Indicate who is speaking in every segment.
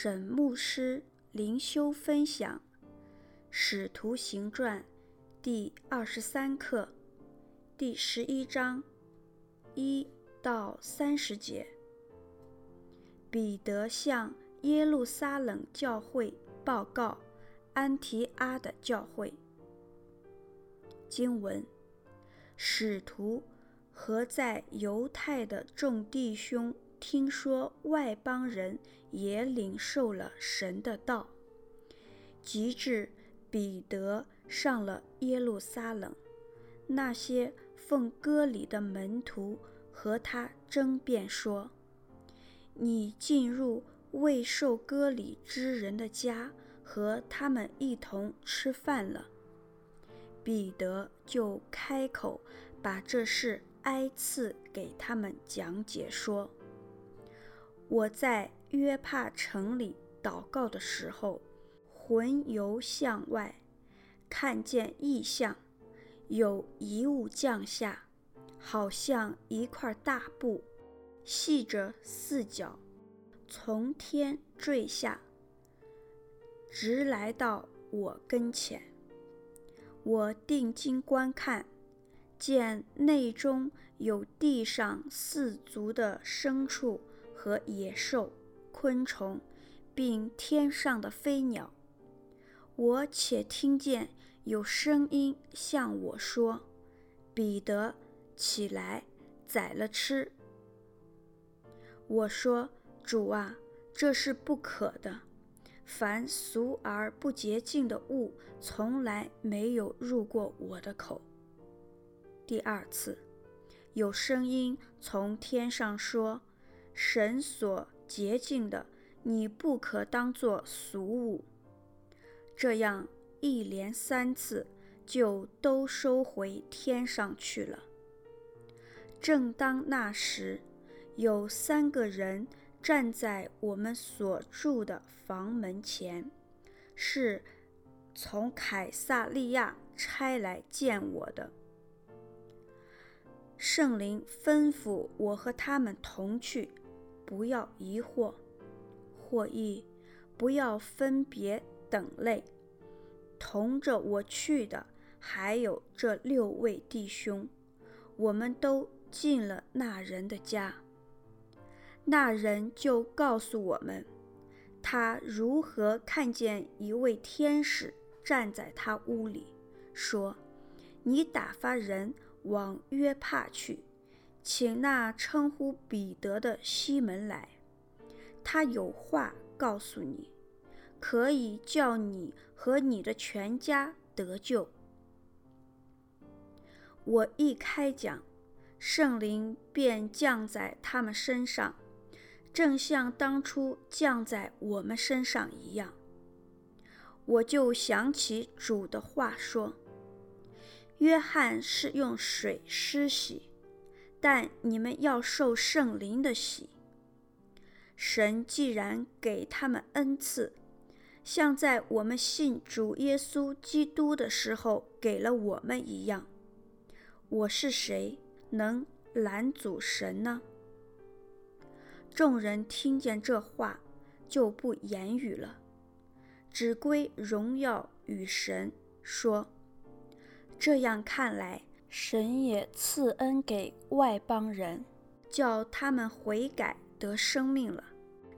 Speaker 1: 沈牧师灵修分享《使徒行传》第二十三课第十一章一到三十节。彼得向耶路撒冷教会报告安提阿的教会。经文：使徒和在犹太的众弟兄。听说外邦人也领受了神的道，及至彼得上了耶路撒冷，那些奉割礼的门徒和他争辩说：“你进入未受割礼之人的家，和他们一同吃饭了。”彼得就开口把这事挨次给他们讲解说。我在约帕城里祷告的时候，魂游向外，看见异象，有一物降下，好像一块大布，系着四角，从天坠下，直来到我跟前。我定睛观看，见内中有地上四足的牲畜。和野兽、昆虫，并天上的飞鸟，我且听见有声音向我说：“彼得，起来，宰了吃。”我说：“主啊，这是不可的。凡俗而不洁净的物，从来没有入过我的口。”第二次，有声音从天上说。神所洁净的，你不可当作俗物。这样一连三次，就都收回天上去了。正当那时，有三个人站在我们所住的房门前，是从凯撒利亚差来见我的。圣灵吩咐我和他们同去。不要疑惑，或意，不要分别等类。同着我去的还有这六位弟兄，我们都进了那人的家。那人就告诉我们，他如何看见一位天使站在他屋里，说：“你打发人往约帕去。”请那称呼彼得的西门来，他有话告诉你，可以叫你和你的全家得救。我一开讲，圣灵便降在他们身上，正像当初降在我们身上一样。我就想起主的话说：“约翰是用水施洗。”但你们要受圣灵的洗。神既然给他们恩赐，像在我们信主耶稣基督的时候给了我们一样，我是谁能拦阻神呢？众人听见这话，就不言语了，只归荣耀与神，说：这样看来。神也赐恩给外邦人，叫他们悔改得生命了。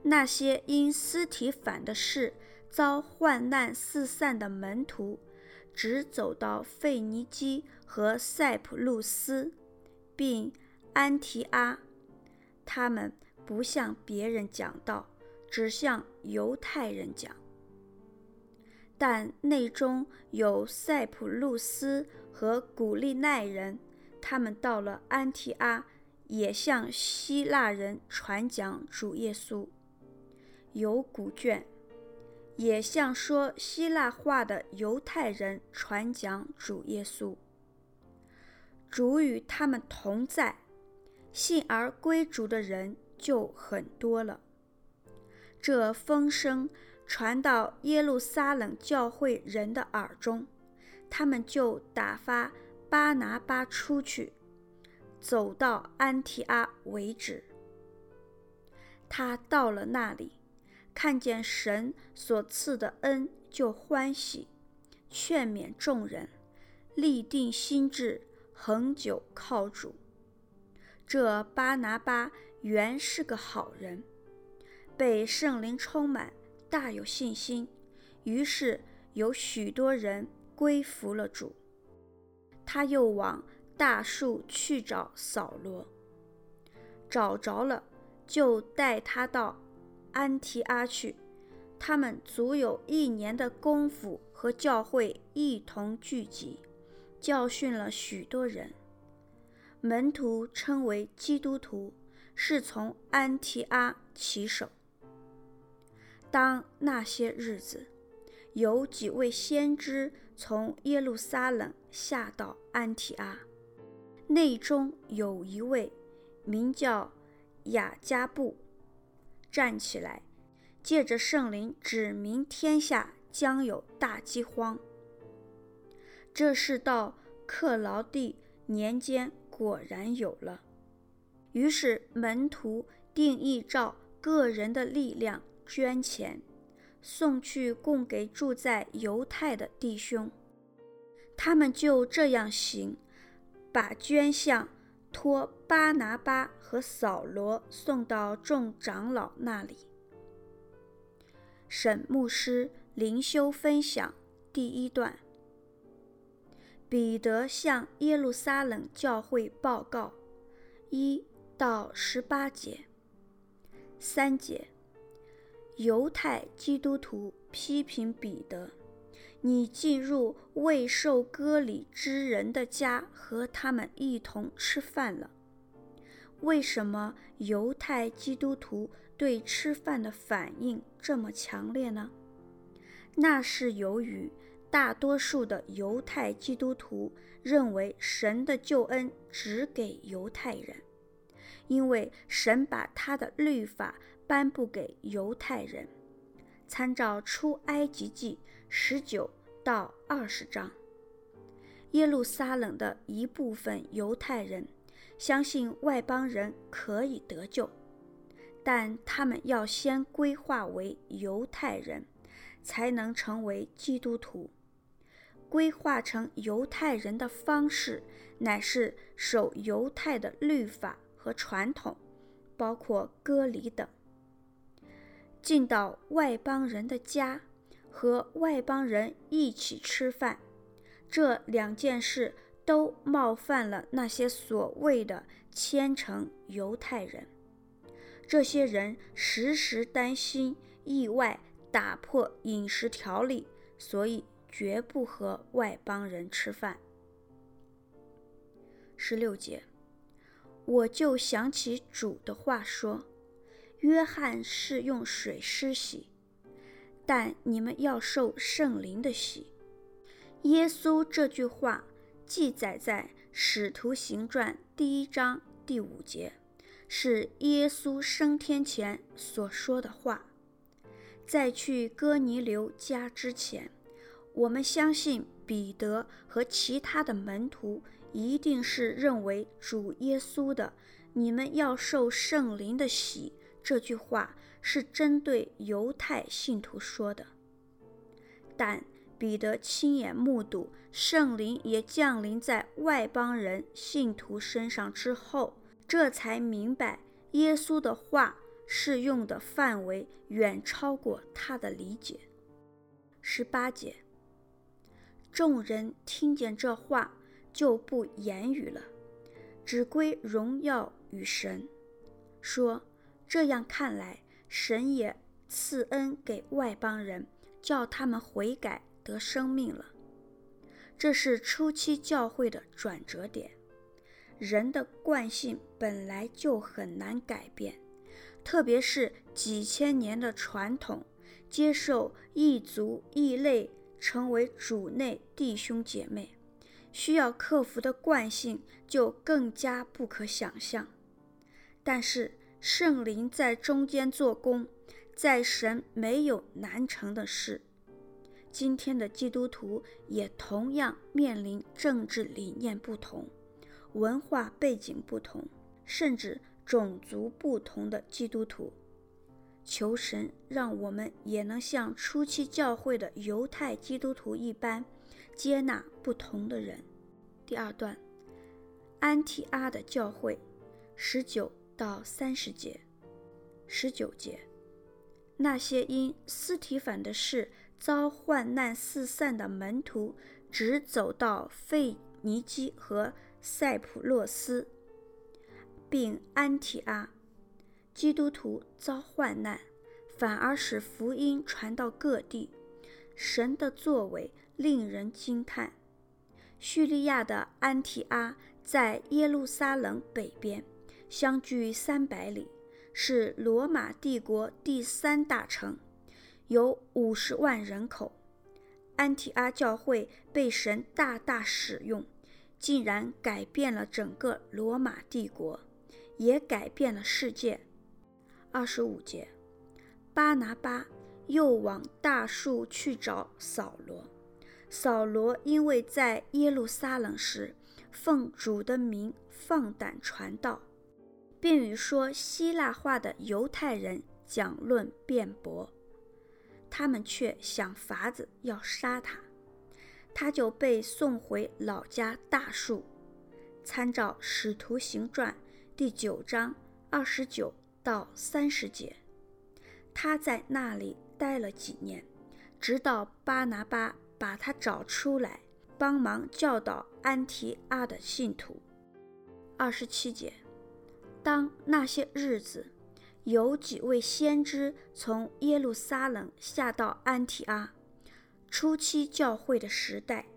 Speaker 1: 那些因司提反的事遭患难四散的门徒，只走到腓尼基和塞浦路斯，并安提阿。他们不向别人讲道，只向犹太人讲。但内中有塞浦路斯和古利奈人，他们到了安提阿，也向希腊人传讲主耶稣。有古卷，也向说希腊话的犹太人传讲主耶稣。主与他们同在，信而归主的人就很多了。这风声。传到耶路撒冷教会人的耳中，他们就打发巴拿巴出去，走到安提阿为止。他到了那里，看见神所赐的恩就欢喜，劝勉众人，立定心志，恒久靠主。这巴拿巴原是个好人，被圣灵充满，大有信心，于是有许多人归服了主。他又往大树去找扫罗，找着了，就带他到安提阿去。他们足有一年的功夫，和教会一同聚集，教训了许多人。门徒称为基督徒，是从安提阿起手。当那些日子，有几位先知从耶路撒冷下到安提阿，内中有一位名叫雅迦布，站起来，借着圣灵指明天下将有大饥荒。这是到克劳地年间。果然有了，于是门徒定义照个人的力量捐钱，送去供给住在犹太的弟兄。他们就这样行，把捐项托巴拿巴和扫罗送到众长老那里。沈牧师灵修分享第一段。彼得向耶路撒冷教会报告，一到十八节。三节，犹太基督徒批评彼得：你进入未受割礼之人的家，和他们一同吃饭了。为什么犹太基督徒对吃饭的反应这么强烈呢？那是由于。大多数的犹太基督徒认为神的救恩只给犹太人，因为神把他的律法颁布给犹太人。参照出埃及记十九到二十章，耶路撒冷的一部分犹太人相信外邦人可以得救，但他们要先归化为犹太人，才能成为基督徒。归化成犹太人的方式，乃是守犹太的律法和传统，包括割礼等。进到外邦人的家，和外邦人一起吃饭，这两件事都冒犯了那些所谓的虔诚犹太人。这些人时时担心意外打破饮食条例，所以。绝不和外邦人吃饭。十六节，我就想起主的话说：“约翰是用水施洗，但你们要受圣灵的洗。”耶稣这句话记载在《使徒行传》第一章第五节，是耶稣升天前所说的话。在去哥尼流家之前。我们相信彼得和其他的门徒一定是认为主耶稣的“你们要受圣灵的洗”这句话是针对犹太信徒说的。但彼得亲眼目睹圣灵也降临在外邦人信徒身上之后，这才明白耶稣的话适用的范围远超过他的理解。十八节。众人听见这话，就不言语了，只归荣耀与神，说：“这样看来，神也赐恩给外邦人，叫他们悔改得生命了。”这是初期教会的转折点。人的惯性本来就很难改变，特别是几千年的传统，接受异族异类。成为主内弟兄姐妹，需要克服的惯性就更加不可想象。但是圣灵在中间做工，在神没有难成的事。今天的基督徒也同样面临政治理念不同、文化背景不同，甚至种族不同的基督徒。求神让我们也能像初期教会的犹太基督徒一般，接纳不同的人。第二段，安提阿的教会，十九到三十节。十九节，那些因斯提反的事遭患难四散的门徒，直走到腓尼基和塞浦路斯，并安提阿。基督徒遭患难，反而使福音传到各地，神的作为令人惊叹。叙利亚的安提阿在耶路撒冷北边，相距三百里，是罗马帝国第三大城，有五十万人口。安提阿教会被神大大使用，竟然改变了整个罗马帝国，也改变了世界。二十五节，巴拿巴又往大数去找扫罗。扫罗因为在耶路撒冷时，奉主的名放胆传道，并与说希腊话的犹太人讲论辩驳，他们却想法子要杀他，他就被送回老家大数。参照《使徒行传》第九章二十九到三十节，他在那里待了几年，直到巴拿巴。把他找出来，帮忙教导安提阿的信徒。二十七节，当那些日子，有几位先知从耶路撒冷下到安提阿。初期教会的时代，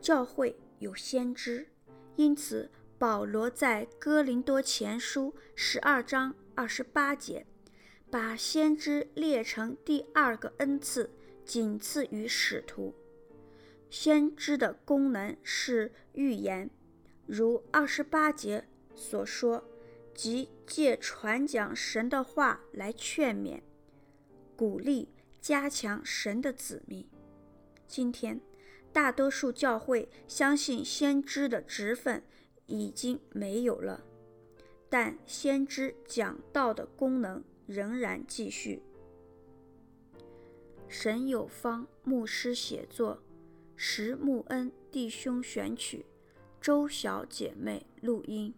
Speaker 1: 教会有先知，因此保罗在哥林多前书十二章二十八节，把先知列成第二个恩赐，仅次于使徒。先知的功能是预言，如二十八节所说，即借传讲神的话来劝勉、鼓励、加强神的子民。今天，大多数教会相信先知的职分已经没有了，但先知讲道的功能仍然继续。神有方牧师写作。石木恩弟兄选曲，周小姐妹录音。